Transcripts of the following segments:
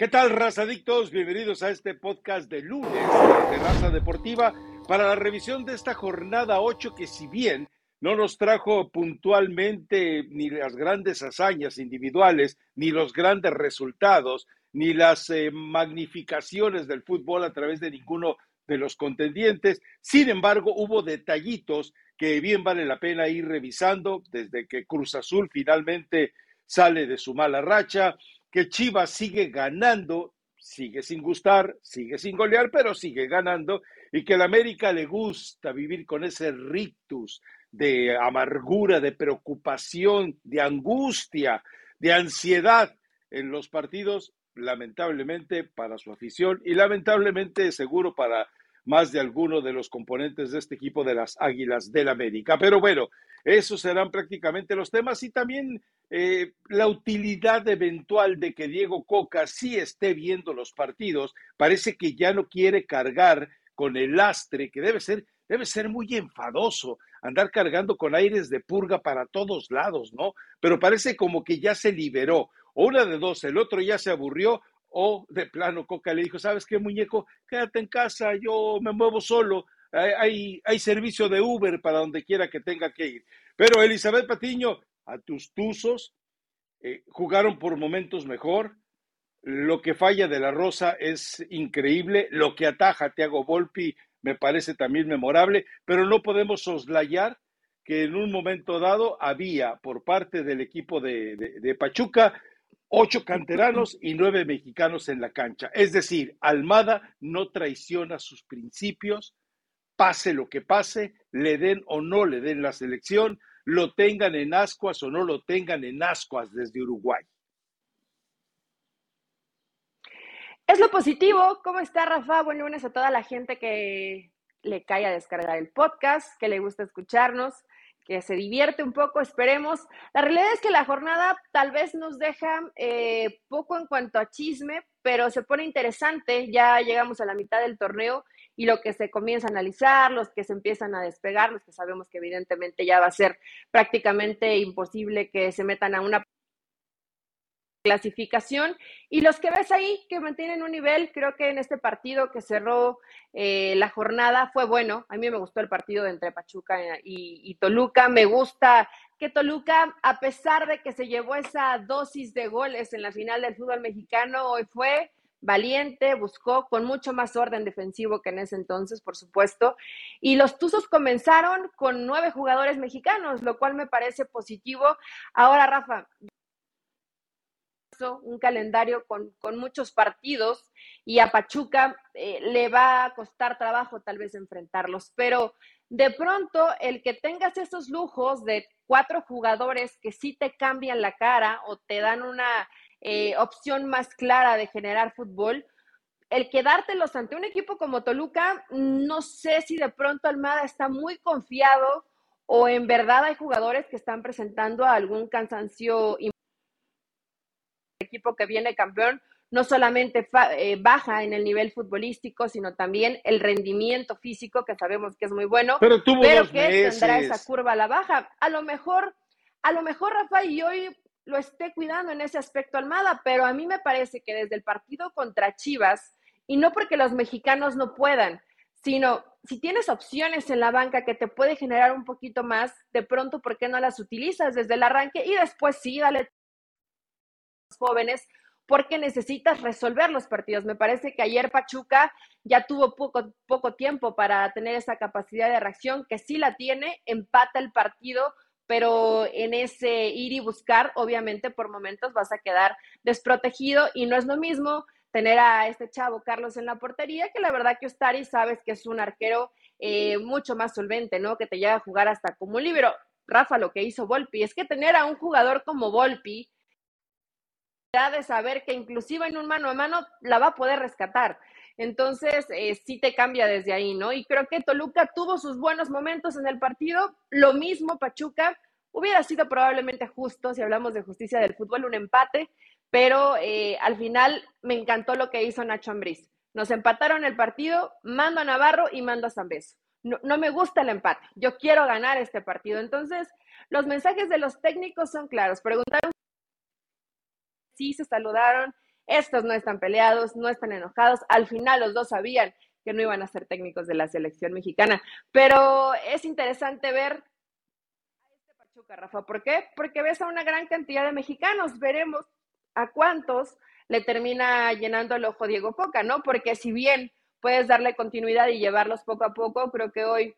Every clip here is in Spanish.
¿Qué tal, raza adictos? Bienvenidos a este podcast de lunes de Raza Deportiva para la revisión de esta jornada 8 que si bien no nos trajo puntualmente ni las grandes hazañas individuales, ni los grandes resultados, ni las eh, magnificaciones del fútbol a través de ninguno de los contendientes. Sin embargo, hubo detallitos que bien vale la pena ir revisando desde que Cruz Azul finalmente sale de su mala racha, que Chivas sigue ganando, sigue sin gustar, sigue sin golear, pero sigue ganando, y que a la América le gusta vivir con ese rictus de amargura, de preocupación, de angustia, de ansiedad en los partidos, lamentablemente para su afición y lamentablemente seguro para más de alguno de los componentes de este equipo de las Águilas del América. Pero bueno, esos serán prácticamente los temas y también eh, la utilidad eventual de que Diego Coca sí esté viendo los partidos. Parece que ya no quiere cargar con el lastre, que debe ser, debe ser muy enfadoso andar cargando con aires de purga para todos lados, ¿no? Pero parece como que ya se liberó. Una de dos, el otro ya se aburrió o de plano Coca le dijo, ¿sabes qué, muñeco? Quédate en casa, yo me muevo solo, hay, hay servicio de Uber para donde quiera que tenga que ir. Pero Elizabeth Patiño, a tus tuzos, eh, jugaron por momentos mejor. Lo que falla de la Rosa es increíble. Lo que ataja Tiago Volpi me parece también memorable, pero no podemos soslayar que en un momento dado había por parte del equipo de, de Pachuca ocho canteranos y nueve mexicanos en la cancha. Es decir, Almada no traiciona sus principios, pase lo que pase, le den o no le den la selección, lo tengan en ascuas o no lo tengan en ascuas desde Uruguay. Es lo positivo. ¿Cómo está, Rafa? Buen lunes a toda la gente que le cae a descargar el podcast, que le gusta escucharnos que se divierte un poco, esperemos. La realidad es que la jornada tal vez nos deja eh, poco en cuanto a chisme, pero se pone interesante. Ya llegamos a la mitad del torneo y lo que se comienza a analizar, los que se empiezan a despegar, los que sabemos que evidentemente ya va a ser prácticamente imposible que se metan a una clasificación. Y los que ves ahí que mantienen un nivel, creo que en este partido que cerró eh, la jornada fue bueno. A mí me gustó el partido entre Pachuca y, y, Toluca. Me gusta que Toluca, a pesar de que se llevó esa dosis de goles en la final del fútbol mexicano, hoy fue valiente, buscó con mucho más orden defensivo que en ese entonces, por supuesto. Y los Tuzos comenzaron con nueve jugadores mexicanos, lo cual me parece positivo. Ahora, Rafa, un calendario con, muchos partidos y a Pachuca eh, le va a costar trabajo tal vez enfrentarlos, pero de pronto el que tengas esos lujos de cuatro jugadores que sí te cambian la cara o te dan una eh, opción más clara de generar fútbol, el quedártelos ante un equipo como Toluca, no sé si de pronto Almada está muy confiado o en verdad hay jugadores que están presentando algún cansancio equipo que viene campeón no solamente eh, baja en el nivel futbolístico, sino también el rendimiento físico, que sabemos que es muy bueno, pero, que tendrá esa curva a la baja. A lo mejor, a lo mejor, Rafa, y hoy lo esté cuidando en ese aspecto Almada, pero a mí me parece que desde el partido contra Chivas, y no porque los mexicanos no puedan, sino si tienes opciones en la banca que te puede generar un poquito más, de pronto, ¿por qué no las utilizas desde el arranque? Y después sí, dale jóvenes porque necesitas resolver los partidos. Me parece que ayer Pachuca ya tuvo poco, poco tiempo para tener esa capacidad de reacción, que sí la tiene, empata el partido, pero en ese ir y buscar, obviamente por momentos vas a quedar desprotegido y no es lo mismo tener a este chavo Carlos en la portería, que la verdad que Ostari sabes que es un arquero eh, mucho más solvente, ¿no? Que te llega a jugar hasta como un libro. Rafa, lo que hizo Volpi, es que tener a un jugador como Volpi, de saber que inclusive en un mano a mano la va a poder rescatar. Entonces, eh, sí te cambia desde ahí, ¿no? Y creo que Toluca tuvo sus buenos momentos en el partido. Lo mismo Pachuca. Hubiera sido probablemente justo, si hablamos de justicia del fútbol, un empate, pero eh, al final me encantó lo que hizo Nacho Ambriz. Nos empataron el partido, mando a Navarro y mando a San No, no me gusta el empate. Yo quiero ganar este partido. Entonces, los mensajes de los técnicos son claros. Preguntaron sí se saludaron estos no están peleados, no están enojados. Al final los dos sabían que no iban a ser técnicos de la selección mexicana. Pero es interesante ver a este Pachuca, Rafa. ¿Por qué? Porque ves a una gran cantidad de mexicanos. Veremos a cuántos le termina llenando el ojo Diego Coca, ¿no? Porque si bien puedes darle continuidad y llevarlos poco a poco, creo que hoy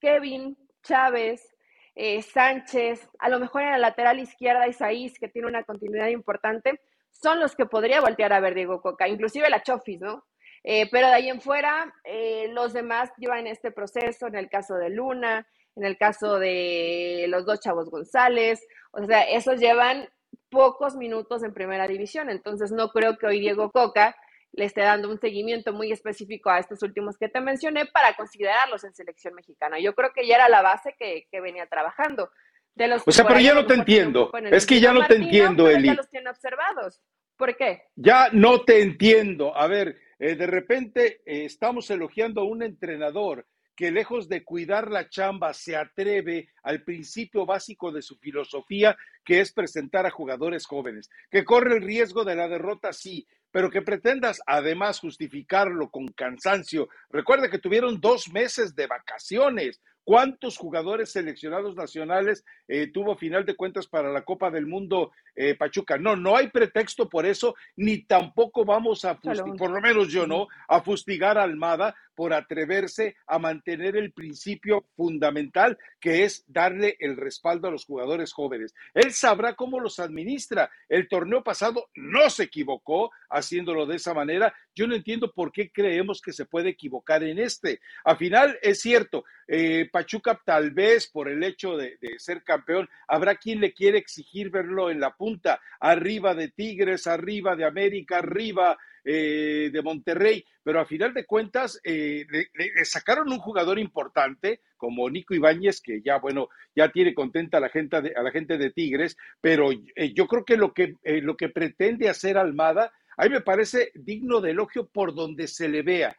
Kevin, Chávez, eh, Sánchez, a lo mejor en la lateral izquierda Isaís, que tiene una continuidad importante, son los que podría voltear a ver Diego Coca, inclusive la Chofis, ¿no? Eh, pero de ahí en fuera, eh, los demás llevan este proceso, en el caso de Luna, en el caso de los dos chavos González, o sea, esos llevan pocos minutos en primera división, entonces no creo que hoy Diego Coca le esté dando un seguimiento muy específico a estos últimos que te mencioné para considerarlos en selección mexicana. Yo creo que ya era la base que, venía trabajando. De los o sea, pero ya no te entiendo. Es que ya no te entiendo, Eli. Ya los tiene observados. ¿Por qué? Ya no te entiendo. A ver, eh, de repente eh, estamos elogiando a un entrenador que lejos de cuidar la chamba se atreve al principio básico de su filosofía, que es presentar a jugadores jóvenes, que corre el riesgo de la derrota, sí, pero que pretendas además justificarlo con cansancio. Recuerda que tuvieron dos meses de vacaciones. ¿Cuántos jugadores seleccionados nacionales eh, tuvo final de cuentas para la Copa del Mundo eh, Pachuca? No, no hay pretexto por eso, ni tampoco vamos a, por lo menos yo no, a fustigar a Almada por atreverse a mantener el principio fundamental que es darle el respaldo a los jugadores jóvenes. Él sabrá cómo los administra. El torneo pasado no se equivocó haciéndolo de esa manera. Yo no entiendo por qué creemos que se puede equivocar en este. Al final, es cierto, eh, Pachuca tal vez por el hecho de, de ser campeón, habrá quien le quiere exigir verlo en la punta, arriba de Tigres, arriba de América, arriba eh, de Monterrey, pero a final de cuentas eh, le, sacaron un jugador importante como Nico Ibáñez, que ya, bueno, ya tiene contenta a la gente de, a la gente de Tigres, pero eh, yo creo que lo, que lo que pretende hacer Almada, a mí me parece digno de elogio por donde se le vea.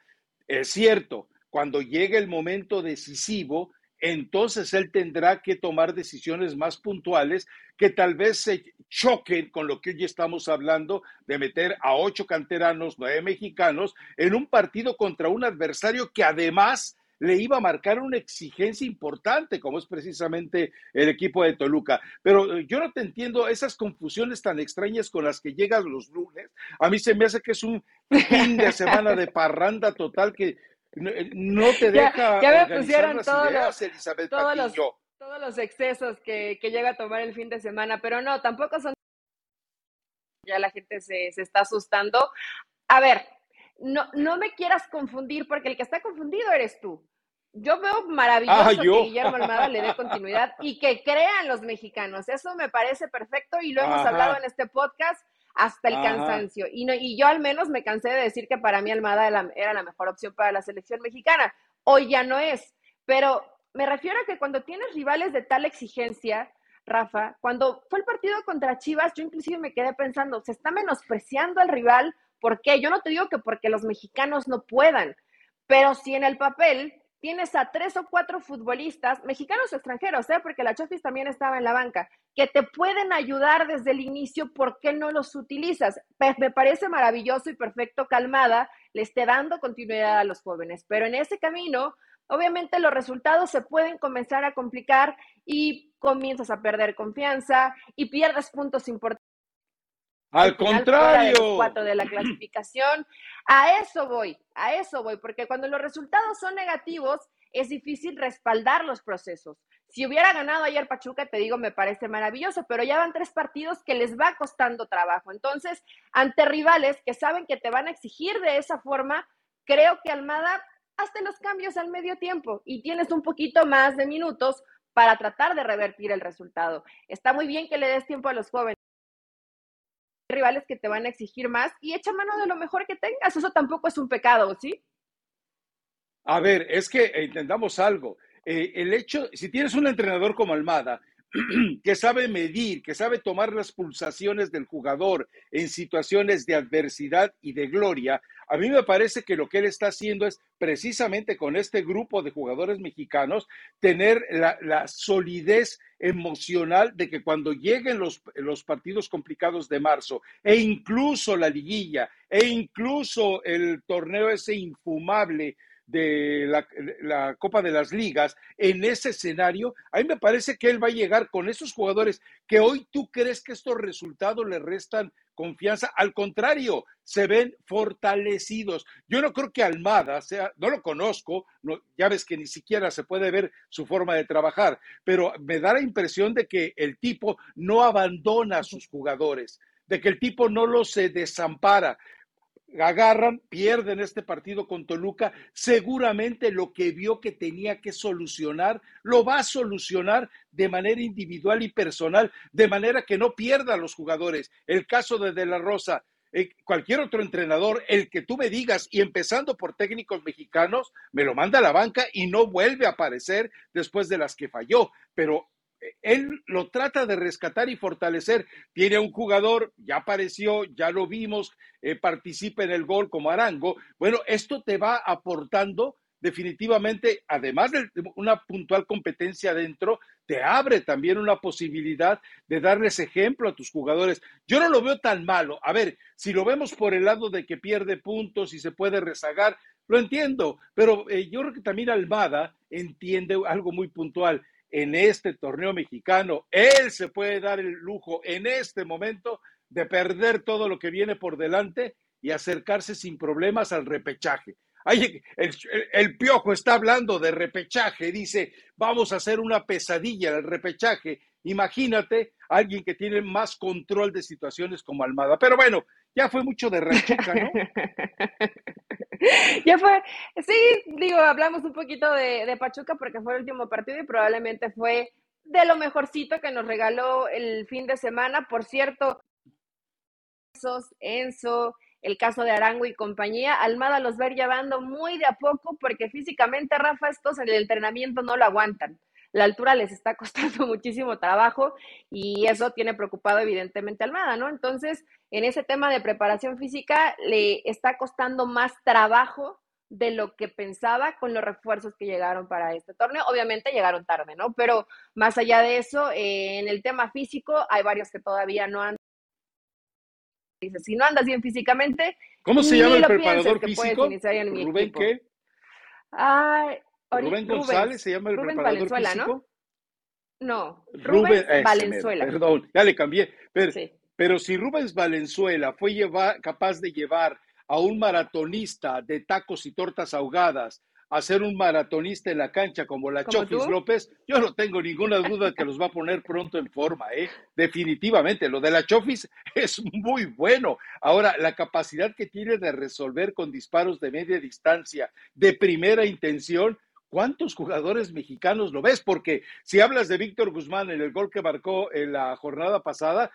Es cierto, cuando llegue el momento decisivo, entonces él tendrá que tomar decisiones más puntuales que tal vez se choquen con lo que hoy estamos hablando de meter a ocho canteranos, nueve mexicanos, en un partido contra un adversario que además le iba a marcar una exigencia importante, como es precisamente el equipo de Toluca. Pero eh, yo no te entiendo esas confusiones tan extrañas con las que llegas los lunes. A mí se me hace que es un fin de semana de parranda total que eh, no te deja. Ya, me pusieron todos, los, todos, los, todos los excesos que, que, llega a tomar el fin de semana, pero no, tampoco son. Ya la gente se, se está asustando. A ver, no, no me quieras confundir, porque el que está confundido eres tú. Yo veo maravilloso ah, que Guillermo Almada le dé continuidad y que crean los mexicanos. Eso me parece perfecto y lo hemos hablado en este podcast hasta el cansancio. Y, no, y yo al menos me cansé de decir que para mí Almada era la mejor opción para la selección mexicana. Hoy ya no es, pero me refiero a que cuando tienes rivales de tal exigencia, Rafa, cuando fue el partido contra Chivas, yo inclusive me quedé pensando, se está menospreciando al rival, ¿por qué? Yo no te digo que porque los mexicanos no puedan, pero si en el papel tienes a tres o cuatro futbolistas, mexicanos o extranjeros, ¿eh? porque la Chofis también estaba en la banca, que te pueden ayudar desde el inicio, ¿por qué no los utilizas? Me parece maravilloso y perfecto calmada, le esté dando continuidad a los jóvenes, pero en ese camino, obviamente los resultados se pueden comenzar a complicar y comienzas a perder confianza y pierdes puntos importantes al contrario. cuatro de la clasificación. A eso voy, a eso voy, porque cuando los resultados son negativos, es difícil respaldar los procesos. Si hubiera ganado ayer Pachuca, te digo, me parece maravilloso, pero ya van tres partidos que les va costando trabajo. Entonces, ante rivales que saben que te van a exigir de esa forma, creo que Almada hazte los cambios al medio tiempo y tienes un poquito más de minutos para tratar de revertir el resultado. Está muy bien que le des tiempo a los jóvenes rivales que te van a exigir más y echa mano de lo mejor que tengas. Eso tampoco es un pecado, ¿sí? A ver, es que entendamos algo. Eh, el hecho, si tienes un entrenador como Almada, que sabe medir, que sabe tomar las pulsaciones del jugador en situaciones de adversidad y de gloria, A mí me parece que lo que él está haciendo es precisamente con este grupo de jugadores mexicanos tener la, solidez emocional de que cuando lleguen los, los partidos complicados de marzo e incluso la liguilla e incluso el torneo ese infumable de la, Copa de las Ligas, en ese escenario, a mí me parece que él va a llegar con esos jugadores que hoy tú crees que estos resultados le restan confianza. Al contrario, se ven fortalecidos. Yo no creo que Almada sea, no lo conozco, no, ya ves que ni siquiera se puede ver su forma de trabajar, pero me da la impresión de que el tipo no abandona a sus jugadores, de que el tipo no los desampara agarran, pierden este partido con Toluca, seguramente lo que vio que tenía que solucionar, lo va a solucionar de manera individual y personal, de manera que no pierda a los jugadores. El caso de De La Rosa, eh, cualquier otro entrenador, el que tú me digas, y empezando por técnicos mexicanos, me lo manda a la banca y no vuelve a aparecer después de las que falló. Pero él lo trata de rescatar y fortalecer. Tiene un jugador, ya apareció, ya lo vimos, eh, participa en el gol como Arango. Bueno, esto te va aportando definitivamente, además de una puntual competencia dentro, te abre también una posibilidad de darles ejemplo a tus jugadores. Yo no lo veo tan malo. A ver, si lo vemos por el lado de que pierde puntos y se puede rezagar, lo entiendo, pero eh, yo creo que también Almada entiende algo muy puntual en este torneo mexicano. Él se puede dar el lujo en este momento de perder todo lo que viene por delante y acercarse sin problemas al repechaje. el, piojo está hablando de repechaje, dice, vamos a hacer una pesadilla el repechaje. Imagínate alguien que tiene más control de situaciones como Almada. Pero bueno, ya fue mucho de rechaca, ¿no? ya fue, sí, digo, hablamos un poquito de, Pachuca porque fue el último partido y probablemente fue de lo mejorcito que nos regaló el fin de semana. Por cierto, Enzo, el caso de Arango y compañía, Almada los va a ir llevando muy de a poco porque físicamente, Rafa, estos en el entrenamiento no lo aguantan la altura les está costando muchísimo trabajo y eso tiene preocupado evidentemente Almada, ¿no? Entonces, en ese tema de preparación física le está costando más trabajo de lo que pensaba con los refuerzos que llegaron para este torneo. Obviamente llegaron tarde, ¿no? Pero más allá de eso, eh, en el tema físico hay varios que todavía no han Dice, si no andas bien físicamente, ¿cómo se llama el preparador físico? Rubén qué? Ay, Rubén González se llama el Rubén preparador Valenzuela, físico. ¿no? No, Rubén Valenzuela. Perdón, ya le cambié. Pero, si Rubens Valenzuela fue capaz de llevar a un maratonista de tacos y tortas ahogadas a ser un maratonista en la cancha como la Chofis López, yo no tengo ninguna duda que los va a poner pronto en forma, ¿eh? Definitivamente, lo de la Chofis es muy bueno. Ahora, la capacidad que tiene de resolver con disparos de media distancia, de primera intención, ¿Cuántos jugadores mexicanos lo ves? Porque si hablas de Víctor Guzmán en el gol que marcó en la jornada pasada,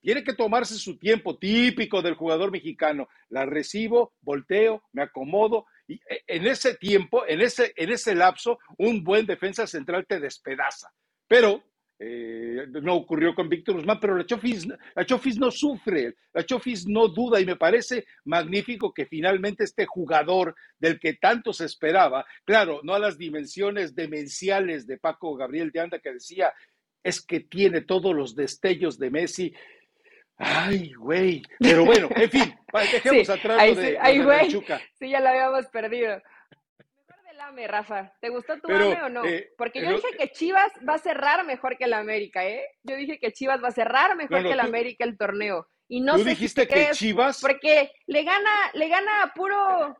tiene que tomarse su tiempo típico del jugador mexicano. La recibo, volteo, me acomodo y e, en ese tiempo, en ese, en ese lapso, un buen defensa central te despedaza. Pero eh, no ocurrió con Víctor Guzmán, pero la Chofis, la Chofis no sufre, la Chofis no duda y me parece magnífico que finalmente este jugador del que tanto se esperaba, claro, no a las dimensiones demenciales de Paco Gabriel de Anda que decía, es que tiene todos los destellos de Messi. Ay, güey. Pero bueno, en fin, dejemos atrás lo de, güey. Sí, ya la habíamos perdido. Rafa. ¿Te gustó tu Pero, o no? Eh, Porque yo dije que Chivas va a cerrar mejor que el América, ¿eh? Yo dije que Chivas va a cerrar mejor que el América el torneo. Y no ¿Tú dijiste que Chivas? Porque le gana, le gana a puro...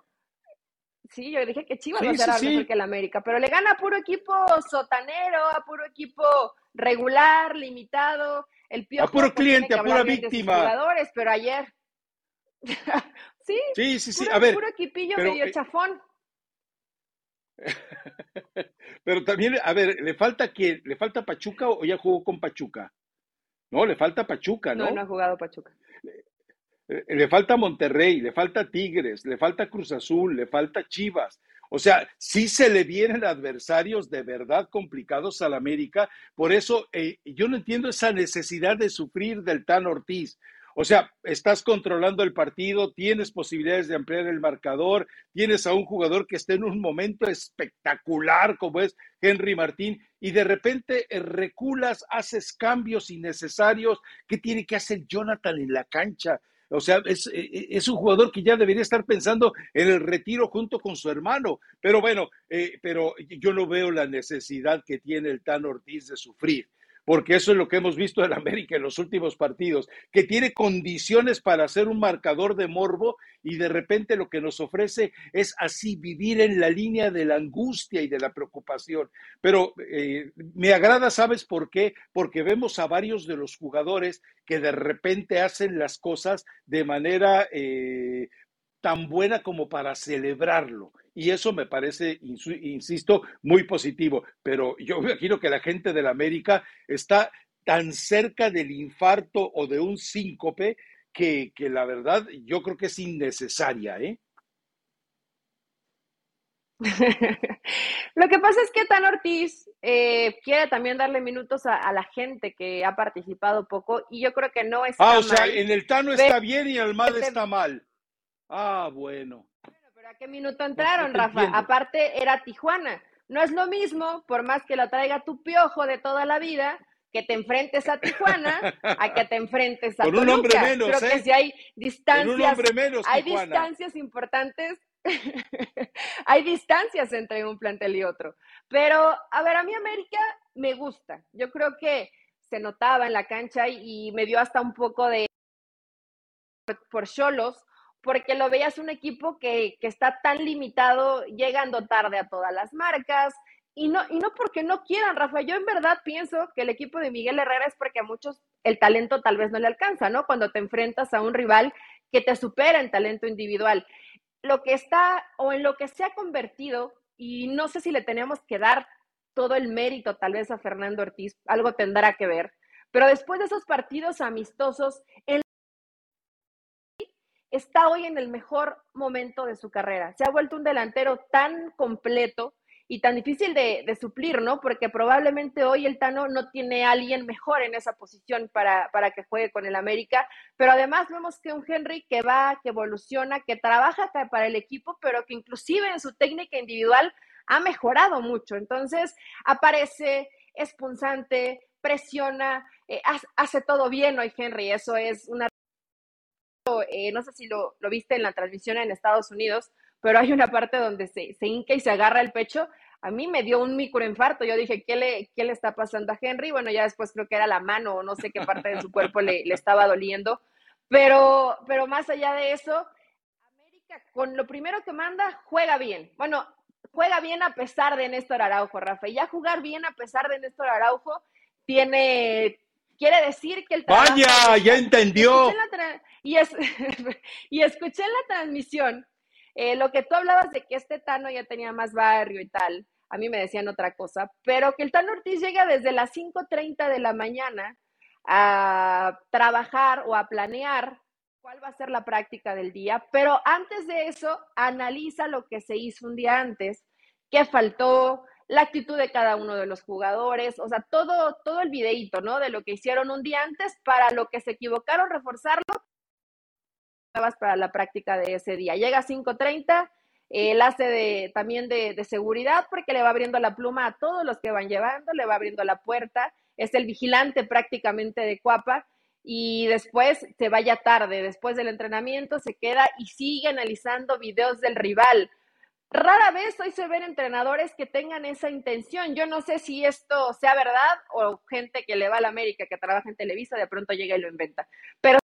Sí, yo dije que Chivas va a cerrar mejor que el América, pero le gana a puro equipo sotanero, a puro equipo regular, limitado. El a puro cliente, a pura víctima. Jugadores, pero ayer... sí, sí, sí, a ver, puro equipillo medio eh, chafón. Pero también, a ver, ¿le falta quién? ¿Le falta Pachuca o ya jugó con Pachuca? No, le falta Pachuca, ¿no? No, no ha jugado Pachuca. Le, falta Monterrey, le falta Tigres, le falta Cruz Azul, le falta Chivas. O sea, sí se le vienen adversarios de verdad complicados al América. Por eso eh, yo no entiendo esa necesidad de sufrir del Tan Ortiz. O sea, estás controlando el partido, tienes posibilidades de ampliar el marcador, tienes a un jugador que está en un momento espectacular como es Henry Martín y de repente eh, reculas, haces cambios innecesarios. ¿Qué tiene que hacer Jonathan en la cancha? O sea, es, e, e, es, un jugador que ya debería estar pensando en el retiro junto con su hermano. Pero bueno, eh, pero yo no veo la necesidad que tiene el Tan Ortiz de sufrir porque eso es lo que hemos visto en América en los últimos partidos, que tiene condiciones para ser un marcador de morbo y de repente lo que nos ofrece es así vivir en la línea de la angustia y de la preocupación. Pero eh, me agrada, ¿sabes por qué? Porque vemos a varios de los jugadores que de repente hacen las cosas de manera eh, tan buena como para celebrarlo. Y eso me parece, insisto, muy positivo. Pero yo me imagino que la gente de la América está tan cerca del infarto o de un síncope que, la verdad yo creo que es innecesaria, ¿eh? Lo que pasa es que Tan Ortiz eh, quiere también darle minutos a, la gente que ha participado poco y yo creo que no está Ah, o sea, en el Tano está bien y en el mal está mal. Ah, bueno. Bueno, pero ¿a qué minuto entraron, Rafa? Aparte era Tijuana. No es lo mismo, por más que lo traiga tu piojo de toda la vida, que te enfrentes a Tijuana a que te enfrentes a Con un hombre menos, Creo que ¿eh? si hay distancias, un hombre menos, hay distancias importantes, hay distancias entre un plantel y otro. Pero, a ver, a mí América me gusta. Yo creo que se notaba en la cancha y, y me dio hasta un poco de por Cholos, porque lo veías un equipo que, está tan limitado, llegando tarde a todas las marcas, y no, y no porque no quieran, Rafa. Yo en verdad pienso que el equipo de Miguel Herrera es porque a muchos el talento tal vez no le alcanza, ¿no? Cuando te enfrentas a un rival que te supera en talento individual. Lo que está, o en lo que se ha convertido, y no sé si le tenemos que dar todo el mérito tal vez a Fernando Ortiz, algo tendrá que ver, pero después de esos partidos amistosos, está hoy en el mejor momento de su carrera. Se ha vuelto un delantero tan completo y tan difícil de, suplir, ¿no? Porque probablemente hoy el Tano no tiene a alguien mejor en esa posición para, para, que juegue con el América, pero además vemos que un Henry que va, que evoluciona, que trabaja para el equipo, pero que inclusive en su técnica individual ha mejorado mucho. Entonces aparece, es punzante, presiona, eh, hace todo bien hoy Henry, eso es una eh, no sé si lo, viste en la transmisión en Estados Unidos, pero hay una parte donde se, hinca y se agarra el pecho. A mí me dio un microinfarto. Yo dije, ¿qué le, ¿qué le está pasando a Henry? Bueno, ya después creo que era la mano o no sé qué parte de su cuerpo le, le estaba doliendo. Pero, pero más allá de eso, América, con lo primero que manda, juega bien. Bueno, juega bien a pesar de Néstor Araujo, Rafa. Y ya jugar bien a pesar de Néstor Araujo tiene, quiere decir que el Vaya, ya entendió. Y, es, y escuché en la transmisión eh, lo que tú hablabas de que este Tano ya tenía más barrio y tal. A mí me decían otra cosa, pero que el Tano Ortiz llega desde las 5.30 de la mañana a trabajar o a planear cuál va a ser la práctica del día, pero antes de eso analiza lo que se hizo un día antes, qué faltó, la actitud de cada uno de los jugadores, o sea, todo, todo el videíto, ¿no? De lo que hicieron un día antes para lo que se equivocaron, reforzarlo para la práctica de ese día. Llega a 5.30, él hace de, también de, de, seguridad porque le va abriendo la pluma a todos los que van llevando, le va abriendo la puerta, es el vigilante prácticamente de Cuapa y después se vaya tarde, después del entrenamiento se queda y sigue analizando videos del rival. Rara vez hoy se ven entrenadores que tengan esa intención. Yo no sé si esto sea verdad o gente que le va a la América, que trabaja en Televisa, de pronto llega y lo inventa. Pero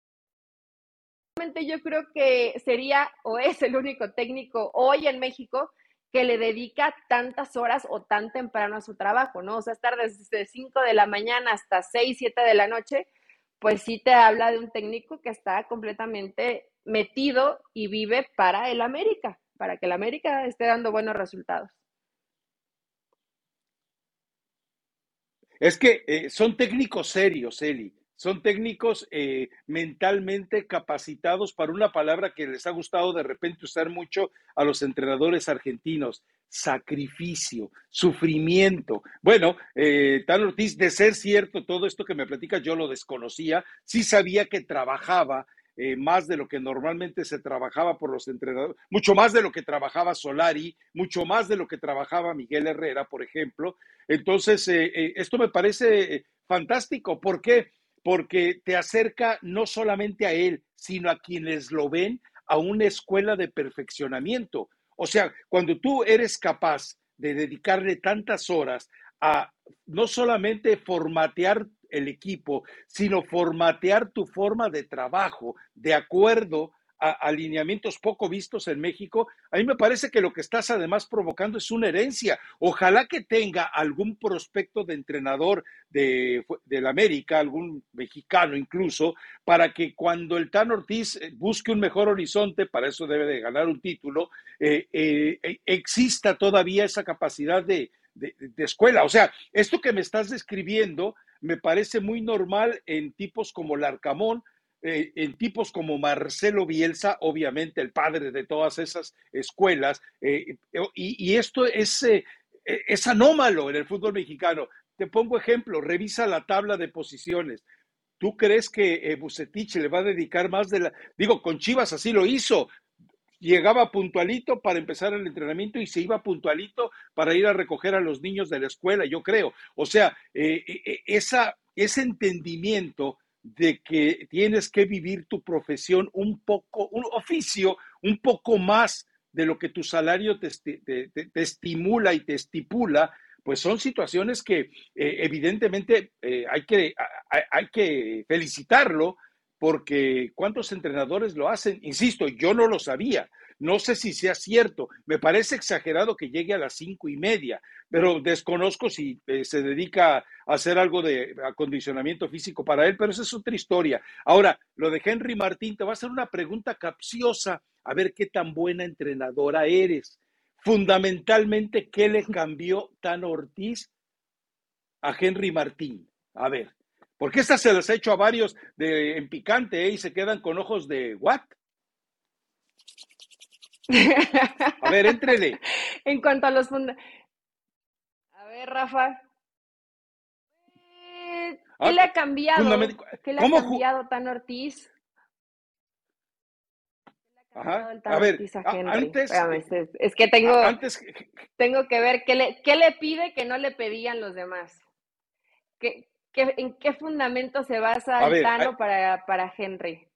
yo creo que sería o es el único técnico hoy en México que le dedica tantas horas o tan temprano a su trabajo, ¿no? O sea, estar desde 5 de la mañana hasta 6, 7 de la noche, pues sí te habla de un técnico que está completamente metido y vive para el América, para que el América esté dando buenos resultados. Es que eh, son técnicos serios, Eli son técnicos eh, mentalmente capacitados para una palabra que les ha gustado de repente usar mucho a los entrenadores argentinos, sacrificio, sufrimiento. Bueno, eh, Tan Ortiz, de ser cierto todo esto que me platica, yo lo desconocía, sí sabía que trabajaba eh, más de lo que normalmente se trabajaba por los entrenadores, mucho más de lo que trabajaba Solari, mucho más de lo que trabajaba Miguel Herrera, por ejemplo. Entonces, eh, esto me parece fantástico. ¿Por qué? porque te acerca no solamente a él, sino a quienes lo ven a una escuela de perfeccionamiento. O sea, cuando tú eres capaz de dedicarle tantas horas a no solamente formatear el equipo, sino formatear tu forma de trabajo de acuerdo alineamientos poco vistos en México, a mí me parece que lo que estás además provocando es una herencia. Ojalá que tenga algún prospecto de entrenador de, América, algún mexicano incluso, para que cuando el Tan Ortiz eh, busque un mejor horizonte, para eso debe de ganar un título, eh, eh, exista todavía esa capacidad de, de, escuela. O sea, esto que me estás describiendo me parece muy normal en tipos como Larcamón, eh, en tipos como Marcelo Bielsa, obviamente el padre de todas esas escuelas, eh, y, esto es, eh, es anómalo en el fútbol mexicano. Te pongo ejemplo, revisa la tabla de posiciones. ¿Tú crees que Bucetich le va a dedicar más de la... Digo, con Chivas así lo hizo. Llegaba puntualito para empezar el entrenamiento y se iba puntualito para ir a recoger a los niños de la escuela, yo creo. O sea, esa, ese entendimiento de que tienes que vivir tu profesión un poco, un oficio un poco más de lo que tu salario te, estimula y te estipula, pues son situaciones que eh, evidentemente eh, hay, que, hay que felicitarlo porque cuántos entrenadores lo hacen, insisto, yo no lo sabía, no sé si sea cierto, me parece exagerado que llegue a las cinco y media, pero desconozco si eh, se dedica a hacer algo de acondicionamiento físico para él, pero esa es otra historia. Ahora, lo de Henry Martín, te va a hacer una pregunta capciosa, a ver qué tan buena entrenadora eres. Fundamentalmente, ¿qué le cambió Tan Ortiz a Henry Martín? A ver, porque esta se las ha hecho a varios de, en picante ¿eh? y se quedan con ojos de ¿what? A ver, entrele. en cuanto a los funda... A ver, Rafa. ¿Qué ah, le ha cambiado? ¿Qué le ha cambiado Tan Ortiz? Ajá. A ver, antes, es, que tengo, antes, tengo que ver qué le, qué le pide que no le pedían los demás. ¿Qué, qué, ¿En qué fundamento se basa el Tano para, para Henry?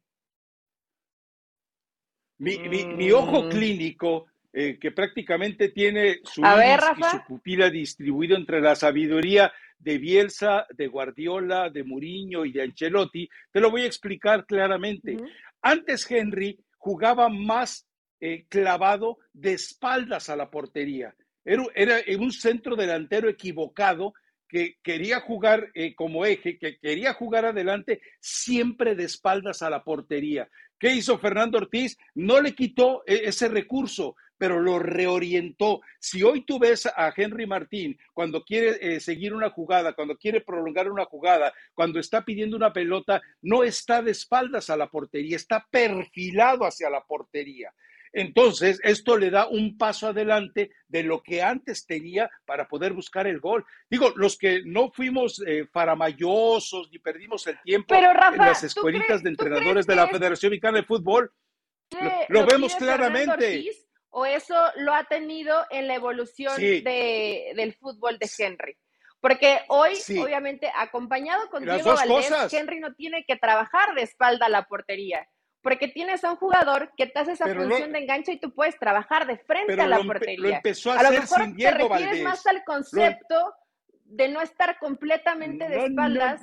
Mi, ojo mm. clínico, eh, que prácticamente tiene su, y su pupila distribuido entre la sabiduría de Bielsa, de Guardiola, de Mourinho y de Ancelotti, te lo voy a explicar claramente. Antes Henry jugaba más eh, clavado de espaldas a la portería. Era, era un centro delantero equivocado que quería jugar eh, como eje, que quería jugar adelante siempre de espaldas a la portería. ¿Qué hizo Fernando Ortiz? No le quitó e-, ese recurso, pero lo reorientó. Si hoy tú ves a Henry Martín cuando quiere eh, seguir una jugada, cuando quiere prolongar una jugada, cuando está pidiendo una pelota, no está de espaldas a la portería, está perfilado hacia la portería. Entonces, esto le da un paso adelante de lo que antes tenía para poder buscar el gol. Digo, los que no fuimos eh, faramayosos ni perdimos el tiempo en las escuelitas de entrenadores de la Federación Mexicana de Fútbol, lo, vemos claramente. ¿O eso lo ha tenido en la evolución del fútbol de Henry? Porque hoy, obviamente, acompañado con Diego Valdés, Henry no tiene que trabajar de espalda a la portería porque tienes a un jugador que te hace esa función de enganche y tú puedes trabajar de frente a la portería. Lo empezó a, a lo mejor sin te refieres más al concepto de no estar completamente de espaldas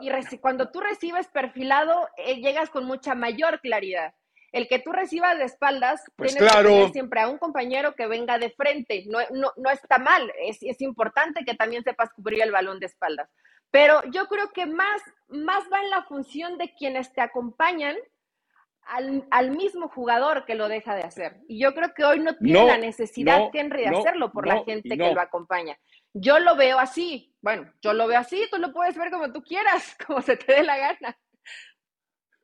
y cuando tú recibes perfilado eh, llegas con mucha mayor claridad. El que tú recibas de espaldas, pues tienes que tener siempre a un compañero que venga de frente. No, no, no está mal, es, es importante que también sepas cubrir el balón de espaldas. Pero yo creo que más, más va en la función de quienes te acompañan al, mismo jugador que lo deja de hacer. Y yo creo que hoy no tiene la necesidad Henry de hacerlo por la gente que lo acompaña. Yo lo veo así. Bueno, yo lo veo así, tú lo puedes ver como tú quieras, como se te dé la gana.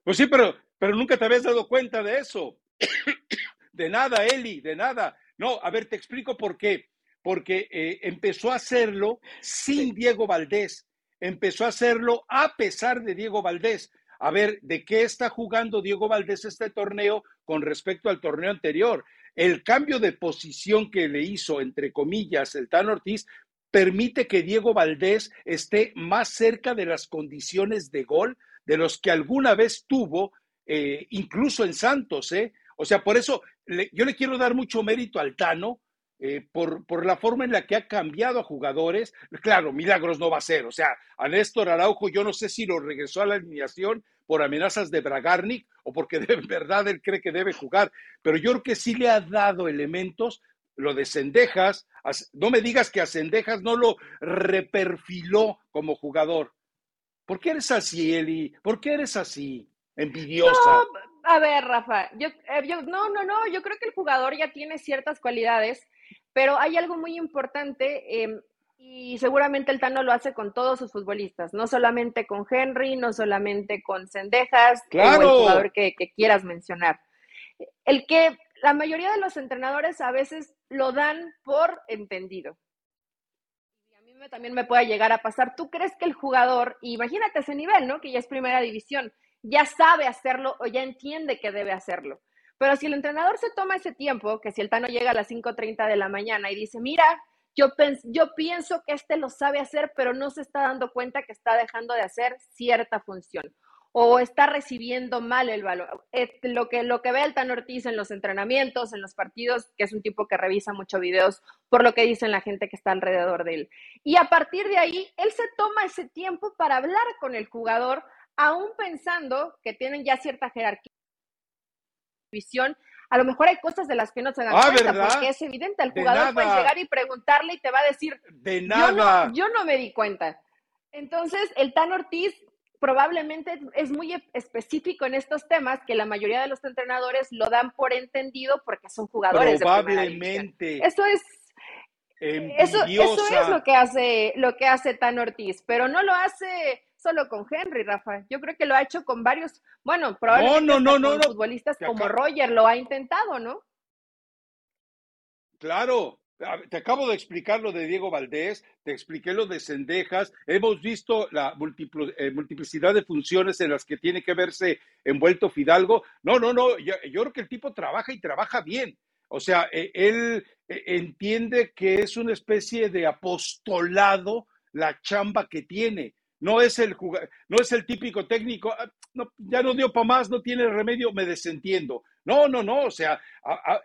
Pues sí, pero, pero nunca te habías dado cuenta de eso. de nada, Eli, de nada. No, a ver, te explico por qué. Porque eh, empezó a hacerlo sin Diego Valdés. Empezó a hacerlo a pesar de Diego Valdés. A ver, ¿de qué está jugando Diego Valdés este torneo con respecto al torneo anterior? El cambio de posición que le hizo, entre comillas, el Tan Ortiz, permite que Diego Valdés esté más cerca de las condiciones de gol de los que alguna vez tuvo, eh, incluso en Santos, ¿eh? O sea, por eso yo le quiero dar mucho mérito al Tano, eh, por, por, la forma en la que ha cambiado a jugadores. Claro, milagros no va a ser. O sea, a Néstor Araujo yo no sé si lo regresó a la alineación por amenazas de Bragarnik o porque de verdad él cree que debe jugar, pero yo creo que sí le ha dado elementos. Lo de Cendejas, no me digas que a Cendejas no lo reperfiló como jugador. ¿Por qué eres así, Eli? ¿Por qué eres así? Envidiosa. a ver, Rafa, eh, yo, no, no, no, yo creo que el jugador ya tiene ciertas cualidades pero hay algo muy importante em, y seguramente el Tano lo hace con todos sus futbolistas, no solamente con Henry, no solamente con Cendejas o el jugador que, quieras mencionar. El que la mayoría de los entrenadores a veces lo dan por entendido. Y a mí también me puede llegar a pasar. ¿Tú crees que el jugador, imagínate ese nivel, ¿no? Que ya es primera división, ya sabe hacerlo o ya entiende que debe hacerlo? Pero si el entrenador se toma ese tiempo, que si el Tano llega a las 5.30 de la mañana y dice, mira, yo, yo pienso que este lo sabe hacer, pero no se está dando cuenta que está dejando de hacer cierta función o está recibiendo mal el valor. Eh, lo que, lo que ve el Tano Ortiz en los entrenamientos, en los partidos, que es un tipo que revisa muchos videos por lo que dicen la gente que está alrededor de él. Y a partir de ahí, él se toma ese tiempo para hablar con el jugador, aún pensando que tienen ya cierta jerarquía visión, a lo mejor hay cosas de las que no se dan ah, cuenta, porque es evidente, el jugador puede llegar y preguntarle y te va a decir, de nada. Yo no, me di cuenta. Entonces, el Tan Ortiz probablemente es muy específico en estos temas que la mayoría de los entrenadores lo dan por entendido porque son jugadores probablemente. Eso es eso, eso, es lo que hace lo que hace Tan Ortiz pero no lo hace solo con Henry, Rafa. Yo creo que lo ha hecho con varios, bueno, probablemente no, no, no, futbolistas como Roger lo ha intentado, ¿no? Claro, te acabo de explicar lo de Diego Valdés, te expliqué lo de Cendejas, hemos visto la eh, multiplicidad de funciones en las que tiene que verse envuelto Fidalgo. No, no, no, yo, creo que el tipo trabaja y trabaja bien. O sea, e, él e, entiende que es una especie de apostolado la chamba que tiene no es el no es el típico técnico, ah, ya no dio para más, no tiene remedio, me desentiendo. No, no, no, o sea,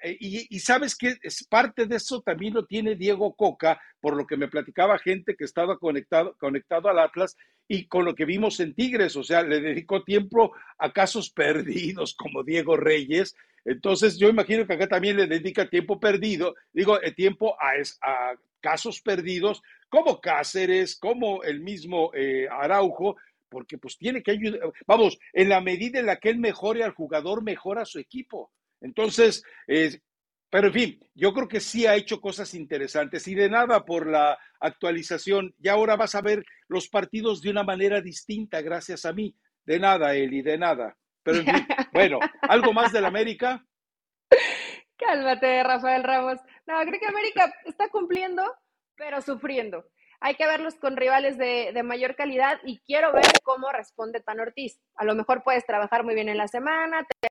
eh, y, sabes que es parte de eso también lo tiene Diego Coca, por lo que me platicaba gente que estaba conectado, conectado al Atlas y con lo que vimos en Tigres, o sea, le dedicó tiempo a casos perdidos como Diego Reyes. Entonces, yo imagino que acá también le dedica tiempo perdido, digo, eh, tiempo a, a casos perdidos como Cáceres, como el mismo eh, Araujo, porque pues tiene que ayudar, vamos, en la medida en la que él mejore al jugador, mejora su equipo. Entonces, pero en fin, yo creo que sí ha hecho cosas interesantes y de nada por la actualización. Y ahora vas a ver los partidos de una manera distinta gracias a mí. De nada, Eli, de nada. Pero en fin, bueno, ¿algo más del América? Cálmate, Rafael Ramos. No, creo que América está cumpliendo pero sufriendo. Hay que verlos con rivales de, mayor calidad y quiero ver cómo responde Tan Ortiz. A lo mejor puedes trabajar muy bien en la semana, te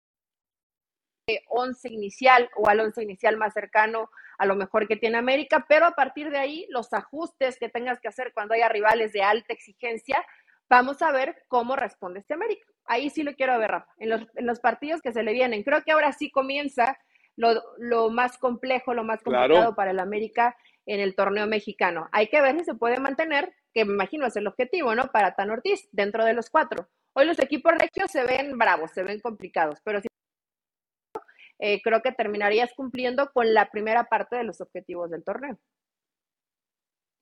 11 inicial o al 11 inicial más cercano a lo mejor que tiene América, pero a partir de ahí los ajustes que tengas que hacer cuando haya rivales de alta exigencia, vamos a ver cómo responde este América. Ahí sí lo quiero ver, Rafa, en los, en los partidos que se le vienen. Creo que ahora sí comienza lo, más complejo, lo más complicado para el América en el torneo mexicano. Hay que ver si se puede mantener, que me imagino es el objetivo, ¿no? Para Tan Ortiz, dentro de los cuatro. Hoy los equipos regios se ven bravos, se ven complicados, pero sí eh, creo que terminarías cumpliendo con la primera parte de los objetivos del torneo.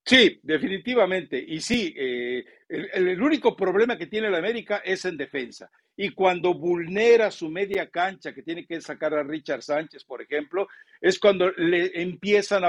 Sí, definitivamente. Y sí, eh, el, único problema que tiene el América es en defensa. Y cuando vulnera su media cancha, que tiene que sacar a Richard Sánchez, por ejemplo, es cuando le empiezan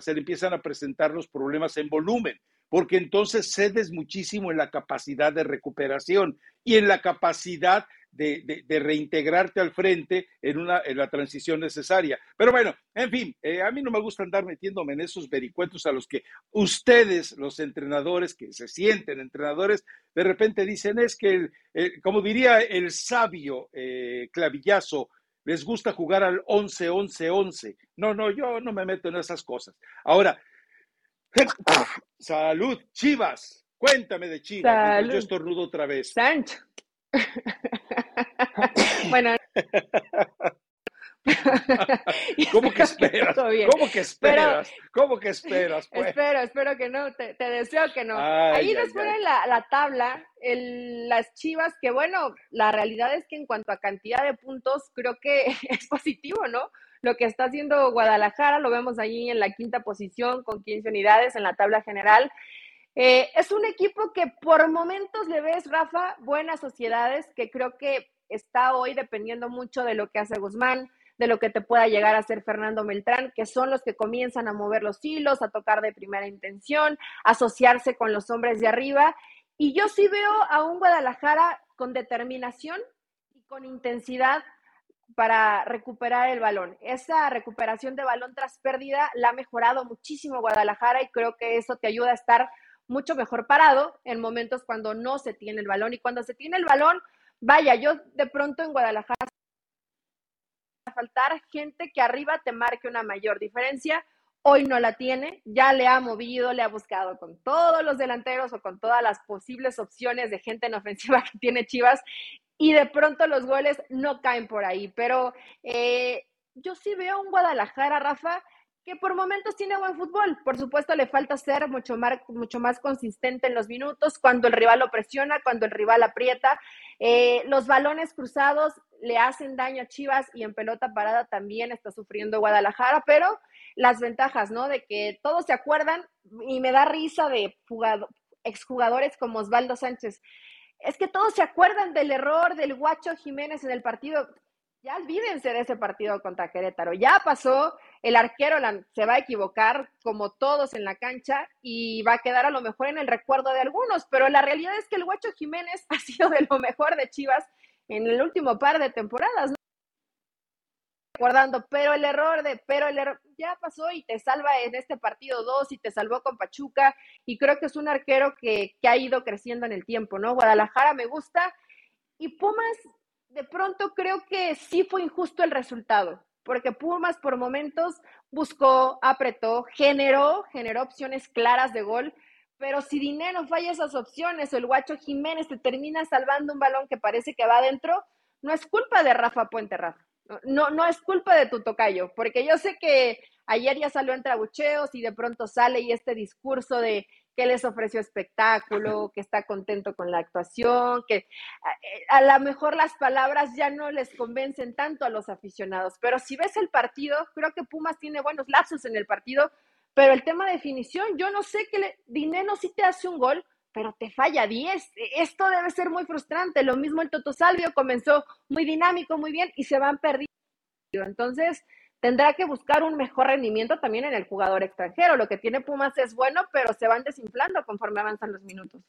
se le empiezan a presentar los problemas en volumen, porque entonces cedes muchísimo en la capacidad de recuperación y en la capacidad de, reintegrarte al frente en, una, en la transición necesaria. Pero bueno, en fin, eh, a mí no me gusta andar metiéndome en esos vericuetos a los que ustedes, los entrenadores, que se sienten entrenadores, de repente dicen es que, como diría el sabio eh, clavillazo, les gusta jugar al 11-11-11. No, no, yo no me meto en esas cosas. Ahora, salud, Chivas. Cuéntame de Chivas. Yo estornudo otra vez. Sancho. bueno. ¿Cómo que esperas? ¿Cómo que esperas? ¿Cómo que esperas? Pues? Espero, espero que no, te, deseo que no. Ahí nos ponen la, tabla, las chivas, que bueno, la realidad es que en cuanto a cantidad de puntos, creo que es positivo, ¿no? Lo que está haciendo Guadalajara, lo vemos ahí en la quinta posición con 15 unidades en la tabla general. Eh, es un equipo que por momentos le ves, Rafa, buenas sociedades, que creo que está hoy dependiendo mucho de lo que hace Guzmán, de lo que te pueda llegar a hacer Fernando Meltrán, que son los que comienzan a mover los hilos, a tocar de primera intención, asociarse con los hombres de arriba. Y yo sí veo a un Guadalajara con determinación y con intensidad para recuperar el balón. Esa recuperación de balón tras pérdida la ha mejorado muchísimo Guadalajara y creo que eso te ayuda a estar mucho mejor parado en momentos cuando no se tiene el balón. Y cuando se tiene el balón, vaya, yo de pronto en Guadalajara a faltar gente que arriba te marque una mayor diferencia. Hoy no la tiene, ya le ha movido, le ha buscado con todos los delanteros o con todas las posibles opciones de gente en ofensiva que tiene Chivas y de pronto los goles no caen por ahí. Pero eh, yo sí veo un Guadalajara, Rafa, que por momentos tiene buen fútbol. Por supuesto, le falta ser mucho más, mucho más consistente en los minutos, cuando el rival lo presiona, cuando el rival aprieta. Eh, los balones cruzados le hacen daño a Chivas y en pelota parada también está sufriendo Guadalajara, pero las ventajas, ¿no? De que todos se acuerdan y me da risa de exjugadores como Osvaldo Sánchez. Es que todos se acuerdan del error del Guacho Jiménez en el partido ya olvídense de ese partido contra Querétaro. Ya pasó, el arquero se va a equivocar como todos en la cancha y va a quedar a lo mejor en el recuerdo de algunos, pero la realidad es que el Guacho Jiménez ha sido de lo mejor de Chivas en el último par de temporadas. ¿no? Recordando, pero el error de, pero el error, ya pasó y te salva en este partido dos y te salvó con Pachuca y creo que es un arquero que, que ha ido creciendo en el tiempo, ¿no? Guadalajara me gusta y Pumas de pronto creo que sí fue injusto el resultado, porque Pumas por momentos buscó, apretó, generó, generó opciones claras de gol, pero si Dinero falla esas opciones o el guacho Jiménez te termina salvando un balón que parece que va adentro, no es culpa de Rafa Puente, Rafa. No, no es culpa de tu tocayo, porque yo sé que ayer ya salió entre abucheos y de pronto sale y este discurso de que les ofreció espectáculo, que está contento con la actuación, que a, lo mejor las palabras ya no les convencen tanto a los aficionados. Pero si ves el partido, creo que Pumas tiene buenos lazos en el partido, pero el tema de definición, yo no sé que le, Dinero sí te hace un gol, pero te falla 10. Esto debe ser muy frustrante. Lo mismo el Toto Salvio comenzó muy dinámico, muy bien, y se van perdiendo. Entonces, tendrá que buscar un mejor rendimiento también en el jugador extranjero. Lo que tiene Pumas es bueno, pero se van desinflando conforme avanzan los minutos.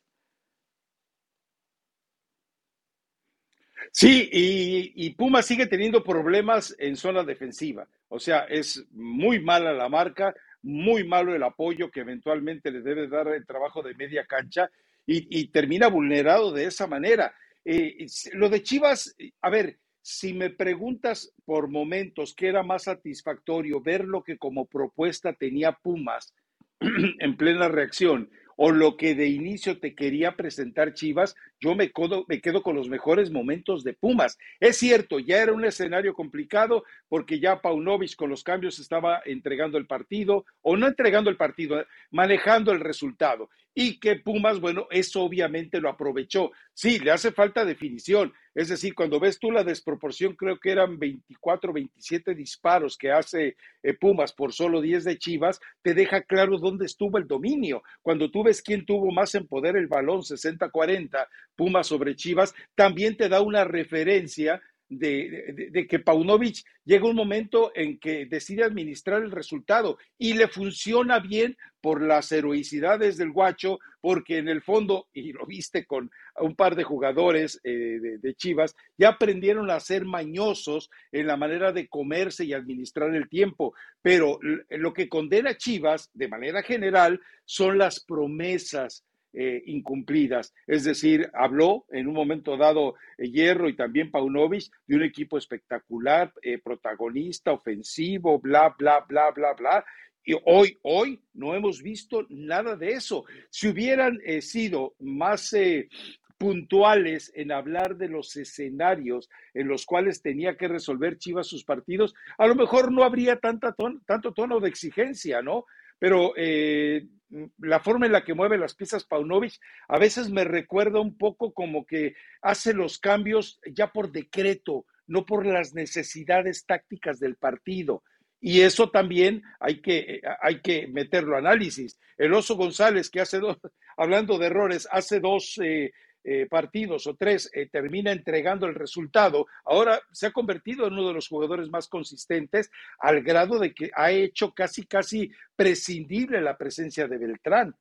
Sí, y, Pumas sigue teniendo problemas en zona defensiva. O sea, es muy mala la marca, muy malo el apoyo que eventualmente le debe dar el trabajo de media cancha y, termina vulnerado de esa manera. Eh, lo de Chivas, a ver, si me preguntas por momentos qué era más satisfactorio ver lo que como propuesta tenía Pumas en plena reacción o lo que de inicio te quería presentar Chivas, yo me quedo, me quedo con los mejores momentos de Pumas. Es cierto, ya era un escenario complicado porque ya Paunovic con los cambios estaba entregando el partido, o no entregando el partido, manejando el resultado. Y que Pumas, bueno, eso obviamente lo aprovechó. Sí, le hace falta definición. Es decir, cuando ves tú la desproporción, creo que eran 24, 27 disparos que hace eh, Pumas por solo 10 de Chivas, te deja claro dónde estuvo el dominio. Cuando tú ves quién tuvo más en poder el balón, 60-40, Pumas sobre Chivas, también te da una referencia de, que Paunovic llega un momento en que decide administrar el resultado y le funciona bien por las heroicidades del guacho, porque en el fondo, y lo viste con un par de jugadores eh, de, Chivas, ya aprendieron a ser mañosos en la manera de comerse y administrar el tiempo, pero lo que condena a Chivas de manera general son las promesas eh, incumplidas. Es decir, habló en un momento dado eh, Hierro y también Paunovic de un equipo espectacular, protagonista, ofensivo, bla, bla, bla, bla, bla. Y hoy, hoy no hemos visto nada de eso. Si hubieran sido más puntuales en hablar de los escenarios en los cuales tenía que resolver Chivas sus partidos, a lo mejor no habría tanta tanto tono de exigencia, ¿no? Pero la forma en la que mueve las piezas Paunovic a veces me recuerda un poco como que hace los cambios ya por decreto, no por las necesidades tácticas del partido. Y eso también hay que, hay que meterlo a análisis. El Oso González, que hace dos, hablando de errores, hace dos eh, eh, partidos o tres eh, termina entregando el resultado, ahora se ha convertido en uno de los jugadores más consistentes al grado de que ha hecho casi, casi prescindible la presencia de Beltrán.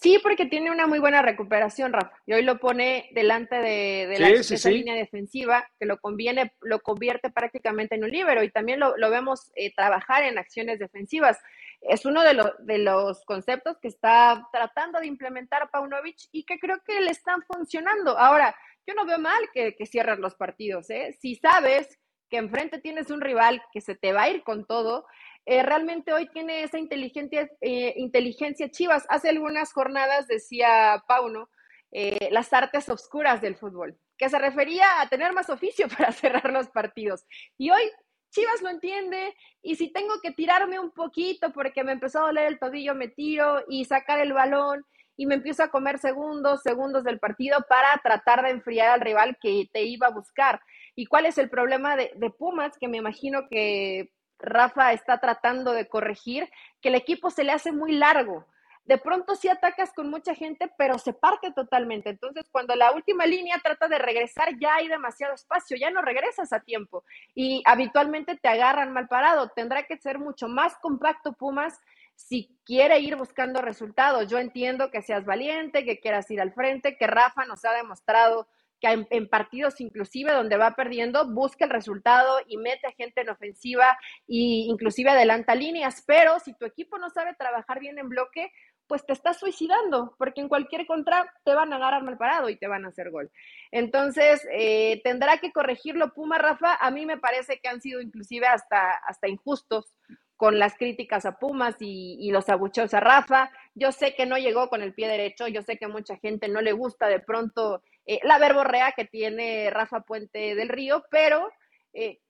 Sí, porque tiene una muy buena recuperación, Rafa. Y hoy lo pone delante de, la, esa línea defensiva, que lo, conviene, lo convierte prácticamente en un líbero. Y también lo, vemos eh, trabajar en acciones defensivas es uno de, de, los conceptos que está tratando de implementar Paunovic y que creo que le están funcionando. Ahora, yo no veo mal que, que cierres los partidos, ¿eh? Si sabes que enfrente tienes un rival que se te va a ir con todo, eh, realmente hoy tiene esa inteligencia, eh, inteligencia Chivas. Hace algunas jornadas decía Pauno, eh, las artes oscuras del fútbol, que se refería a tener más oficio para cerrar los partidos. Y hoy Chivas lo entiende y si tengo que tirarme un poquito porque me empezó a doler el tobillo, me tiro y sacar el balón y me empiezo a comer segundos, segundos del partido para tratar de enfriar al rival que te iba a buscar. ¿Y cuál es el problema de, de Pumas? Que me imagino que Rafa está tratando de corregir, que el equipo se le hace muy largo de pronto sí atacas con mucha gente, pero se parte totalmente. Entonces, cuando la última línea trata de regresar, ya hay demasiado espacio, ya no regresas a tiempo y habitualmente te agarran mal parado. Tendrá que ser mucho más compacto Pumas si quiere ir buscando resultados. Yo entiendo que seas valiente, que quieras ir al frente, que Rafa nos ha demostrado que en, partidos inclusive donde va perdiendo, busca el resultado y mete a gente en ofensiva e inclusive adelanta líneas, pero si tu equipo no sabe trabajar bien en bloque, pues te estás suicidando, porque en cualquier contra te van a agarrar mal parado y te van a hacer gol. Entonces, eh, tendrá que corregirlo Puma, Rafa. A mí me parece que han sido inclusive hasta, hasta injustos con las críticas a Pumas y, los abucheos a Rafa. Yo sé que no llegó con el pie derecho, yo sé que mucha gente no le gusta de pronto eh, la verborrea que tiene Rafa Puente del Río, pero eh,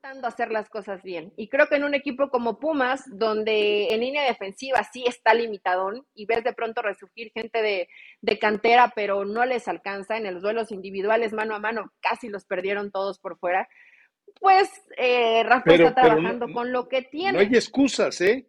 intentando hacer las cosas bien. Y creo que en un equipo como Pumas, donde en línea defensiva sí está limitadón y ves de pronto resurgir gente de, cantera, pero no les alcanza en los duelos individuales mano a mano, casi los perdieron todos por fuera, pues eh, Rafa está trabajando con lo que tiene. No hay excusas, ¿eh?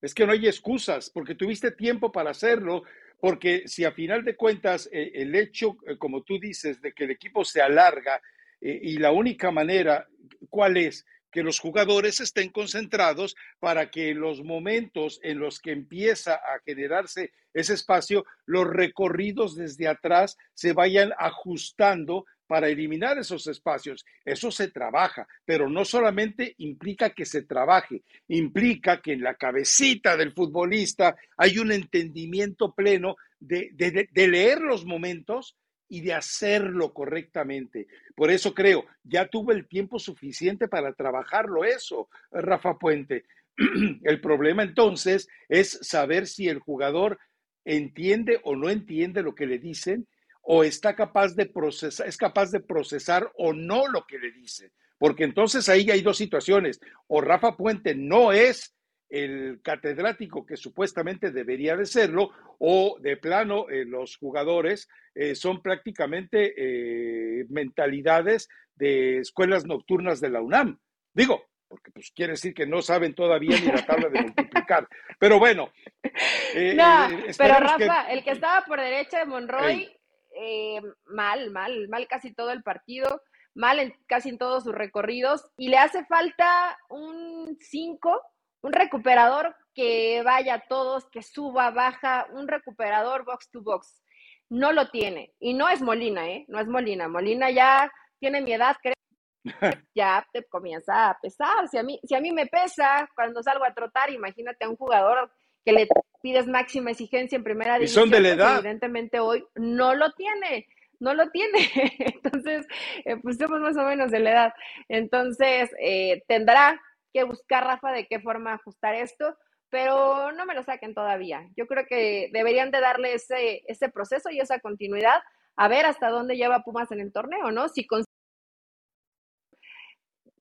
Es que no hay excusas, porque tuviste tiempo para hacerlo, porque si a final de cuentas eh, el hecho, eh, como tú dices, de que el equipo se alarga eh, y la única manera, ¿cuál es? Que los jugadores estén concentrados para que en los momentos en los que empieza a generarse ese espacio, los recorridos desde atrás se vayan ajustando para eliminar esos espacios. Eso se trabaja, pero no solamente implica que se trabaje, implica que en la cabecita del futbolista hay un entendimiento pleno de, de leer los momentos y de hacerlo correctamente. Por eso creo, ya tuve el tiempo suficiente para trabajarlo eso, Rafa Puente. El problema entonces es saber si el jugador entiende o no entiende lo que le dicen, o está capaz de procesar, es capaz de procesar o no lo que le dicen. Porque entonces ahí hay dos situaciones. O Rafa Puente no es el catedrático que supuestamente debería de serlo, o de plano eh, los jugadores eh, son prácticamente eh, mentalidades de escuelas nocturnas de la UNAM. Digo, porque pues quiere decir que no saben todavía ni la tabla de multiplicar. Pero bueno. no, pero Rafa, el que estaba por derecha de Monroy, mal, mal, mal casi todo el partido, mal en, casi en todos sus recorridos, y le hace falta un 5 un recuperador que vaya a todos, que suba, baja, un recuperador box to box. No lo tiene. Y no es Molina, ¿eh? No es Molina. Molina ya tiene mi edad, creo. ya te comienza a pesar. Si a, mí, si a mí me pesa cuando salgo a trotar, imagínate a un jugador que le pides máxima exigencia en primera división. Y son de la pues, edad. Evidentemente hoy no lo tiene no lo tiene. Entonces, eh, pues somos más o menos de la edad. Entonces, eh, tendrá que buscar, Rafa, de qué forma ajustar esto, pero no me lo saquen todavía. Yo creo que deberían de darle ese, ese proceso y esa continuidad a ver hasta dónde lleva Pumas en el torneo, ¿no? Si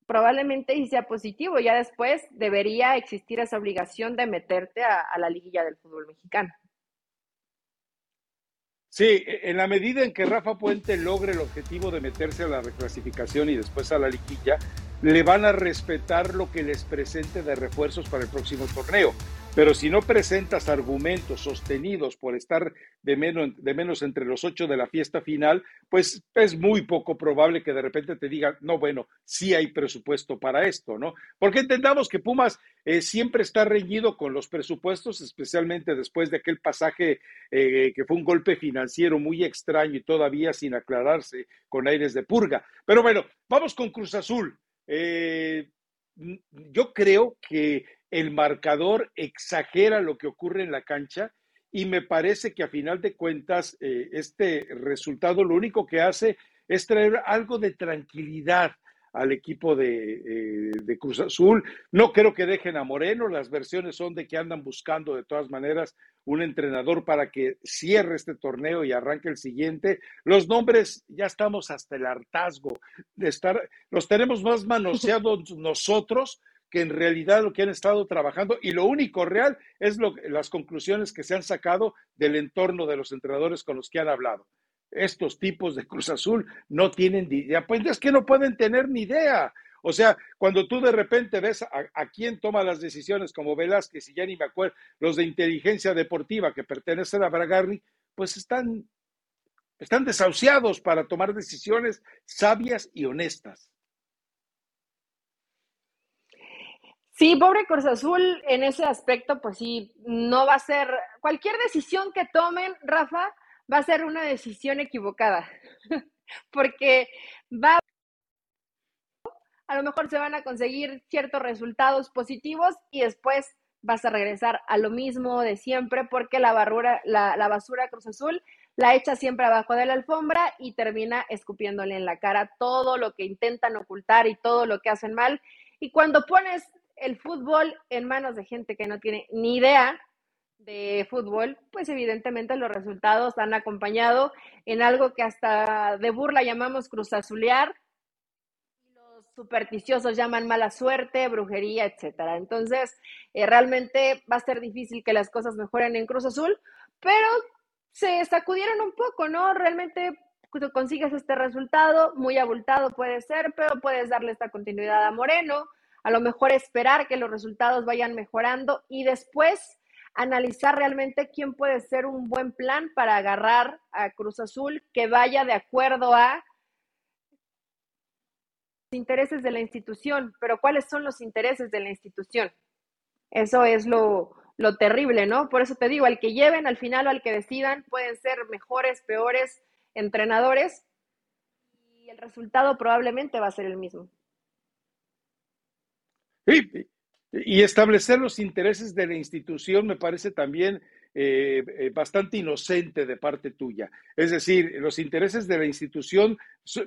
probablemente y sea positivo, ya después debería existir esa obligación de meterte a, a la liguilla del fútbol mexicano. Sí, e, en la medida en que Rafa Puente logre el objetivo de meterse a la reclasificación y después a la liguilla, le van a respetar lo que les presente de refuerzos para el próximo torneo. Pero si no presentas argumentos sostenidos por estar de menos, entre los ocho de la fiesta final, pues es muy poco probable que de repente te digan, no, bueno, sí hay presupuesto para esto, ¿no? Porque entendamos que Pumas eh, siempre está reñido con los presupuestos, especialmente después de aquel pasaje eh, que fue un golpe financiero muy extraño y todavía sin aclararse con aires de purga. Pero bueno, vamos con Cruz Azul. Eh, yo creo que el marcador exagera lo que ocurre en la cancha y me parece que a final de cuentas eh, este resultado lo único que hace es traer algo de tranquilidad al equipo eh, de, Cruz Azul. No creo que dejen a Moreno, las versiones son de que andan buscando de todas maneras un entrenador para que cierre este torneo y arranque el siguiente. Los nombres ya estamos hasta el hartazgo de estar, los tenemos más manoseados nosotros que en realidad lo que han estado trabajando y lo único real es lo, las conclusiones que se han sacado del entorno de los entrenadores con los que han hablado estos tipos de Cruz Azul no tienen ni idea, pues es que no pueden tener ni idea. O sea, cuando tú de repente ves a, quién toma las decisiones, como Velázquez y ya ni me acuerdo, los de inteligencia deportiva que pertenecen a Bragarni, pues están, están desahuciados para tomar decisiones sabias y honestas. Sí, pobre Cruz Azul en ese aspecto, pues sí, no va a ser cualquier decisión que tomen, Rafa, va a ser una decisión equivocada, porque va a lo mejor se van a conseguir ciertos resultados positivos y después vas a regresar a lo mismo de siempre porque la, barrura, la, la basura Cruz Azul la echa siempre abajo de la alfombra y termina escupiéndole en la cara todo lo que intentan ocultar y todo lo que hacen mal. Y cuando pones el fútbol en manos de gente que no tiene ni idea de fútbol, pues evidentemente los resultados han acompañado en algo que hasta de burla llamamos cruzazulear, los supersticiosos llaman mala suerte, brujería, etcétera. Entonces, eh, realmente va a ser difícil que las cosas mejoren en Cruz Azul, pero se sacudieron un poco, ¿no? Realmente consigues este resultado, muy abultado puede ser, pero puedes darle esta continuidad a Moreno, a lo mejor esperar que los resultados vayan mejorando y después analizar realmente quién puede ser un buen plan para agarrar a Cruz Azul que vaya de acuerdo a los intereses de la institución, pero ¿cuáles son los intereses de la institución? Eso es lo, lo terrible, ¿no? Por eso te digo, al que lleven al final o al que decidan, pueden ser mejores, peores entrenadores y el resultado probablemente va a ser el mismo. Sí, y establecer los intereses de la institución me parece también eh, eh, bastante inocente de parte tuya. Es decir, los intereses de la institución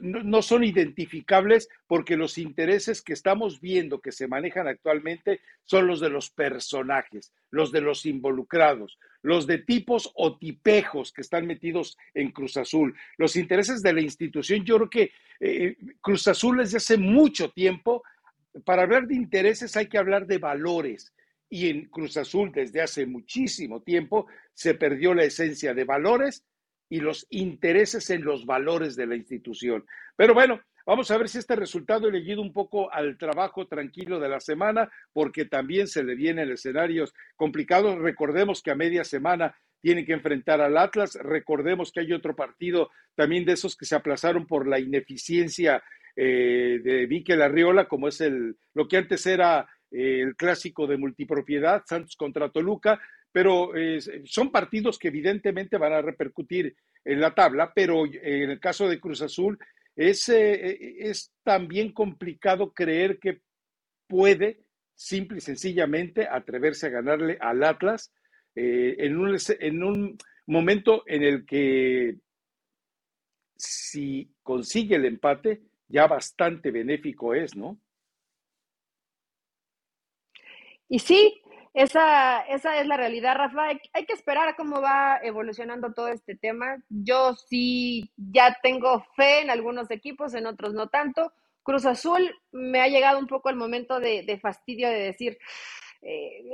no son identificables porque los intereses que estamos viendo que se manejan actualmente son los de los personajes, los de los involucrados, los de tipos o tipejos que están metidos en Cruz Azul. Los intereses de la institución, yo creo que eh, Cruz Azul desde hace mucho tiempo, para hablar de intereses hay que hablar de valores y en Cruz Azul desde hace muchísimo tiempo se perdió la esencia de valores y los intereses en los valores de la institución. Pero bueno, vamos a ver si este resultado le ayuda un poco al trabajo tranquilo de la semana, porque también se le vienen escenarios complicados. Recordemos que a media semana tiene que enfrentar al Atlas. Recordemos que hay otro partido también de esos que se aplazaron por la ineficiencia eh, de Miquel Arriola, como es el, lo que antes era el clásico de multipropiedad, Santos contra Toluca, pero son partidos que evidentemente van a repercutir en la tabla, pero en el caso de Cruz Azul es, eh, es también complicado creer que puede simple y sencillamente atreverse a ganarle al Atlas eh, en, un, en un momento en el que si consigue el empate, ya bastante benéfico es, ¿no? Y sí, esa, esa es la realidad, Rafa. Hay, que esperar cómo va evolucionando todo este tema. Yo sí ya tengo fe en algunos equipos, en otros no tanto. Cruz Azul me ha llegado un poco el momento de, fastidio de decir, eh,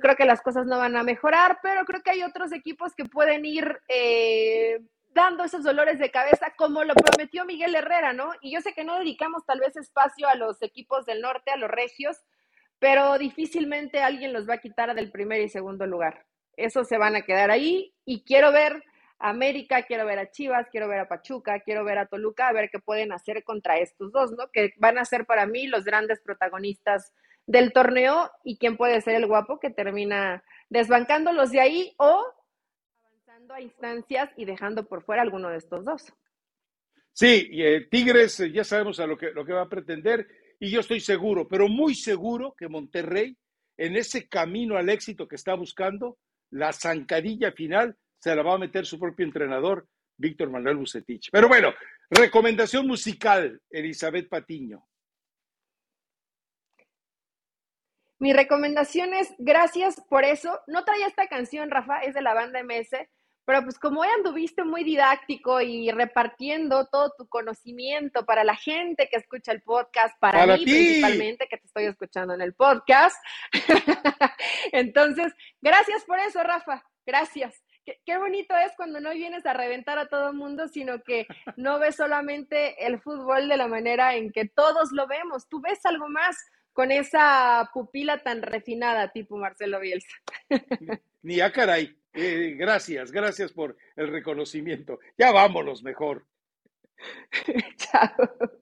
creo que las cosas no van a mejorar, pero creo que hay otros equipos que pueden ir eh, dando esos dolores de cabeza, como lo prometió Miguel Herrera, ¿no? Y yo sé que no dedicamos tal vez espacio a los equipos del norte, a los regios, pero difícilmente alguien los va a quitar del primer y segundo lugar. Esos se van a quedar ahí y quiero ver a América, quiero ver a Chivas, quiero ver a Pachuca, quiero ver a Toluca, a ver qué pueden hacer contra estos dos, ¿no? Que van a ser para mí los grandes protagonistas del torneo y quién puede ser el guapo que termina desbancándolos de ahí o a instancias y dejando por fuera alguno de estos dos. Sí, eh, Tigres eh, ya sabemos a lo que, lo que va a pretender y yo estoy seguro, pero muy seguro que Monterrey, en ese camino al éxito que está buscando, la zancadilla final se la va a meter su propio entrenador, Víctor Manuel Bucetich. Pero bueno, recomendación musical, Elizabeth Patiño. Mi recomendación es, gracias por eso. No traía esta canción, Rafa, es de la banda MS, pero pues como hoy anduviste muy didáctico y repartiendo todo tu conocimiento para la gente que escucha el podcast, para, mí principalmente, que te estoy escuchando en el podcast. Entonces, gracias por eso, Rafa. Gracias. Qué, bonito es cuando no vienes a reventar a todo el mundo, sino que no ves solamente el fútbol de la manera en que todos lo vemos. Tú ves algo más con esa pupila tan refinada, tipo Marcelo Bielsa. Ni a caray. Eh, gracias, gracias por el reconocimiento. Ya vámonos mejor. Chao.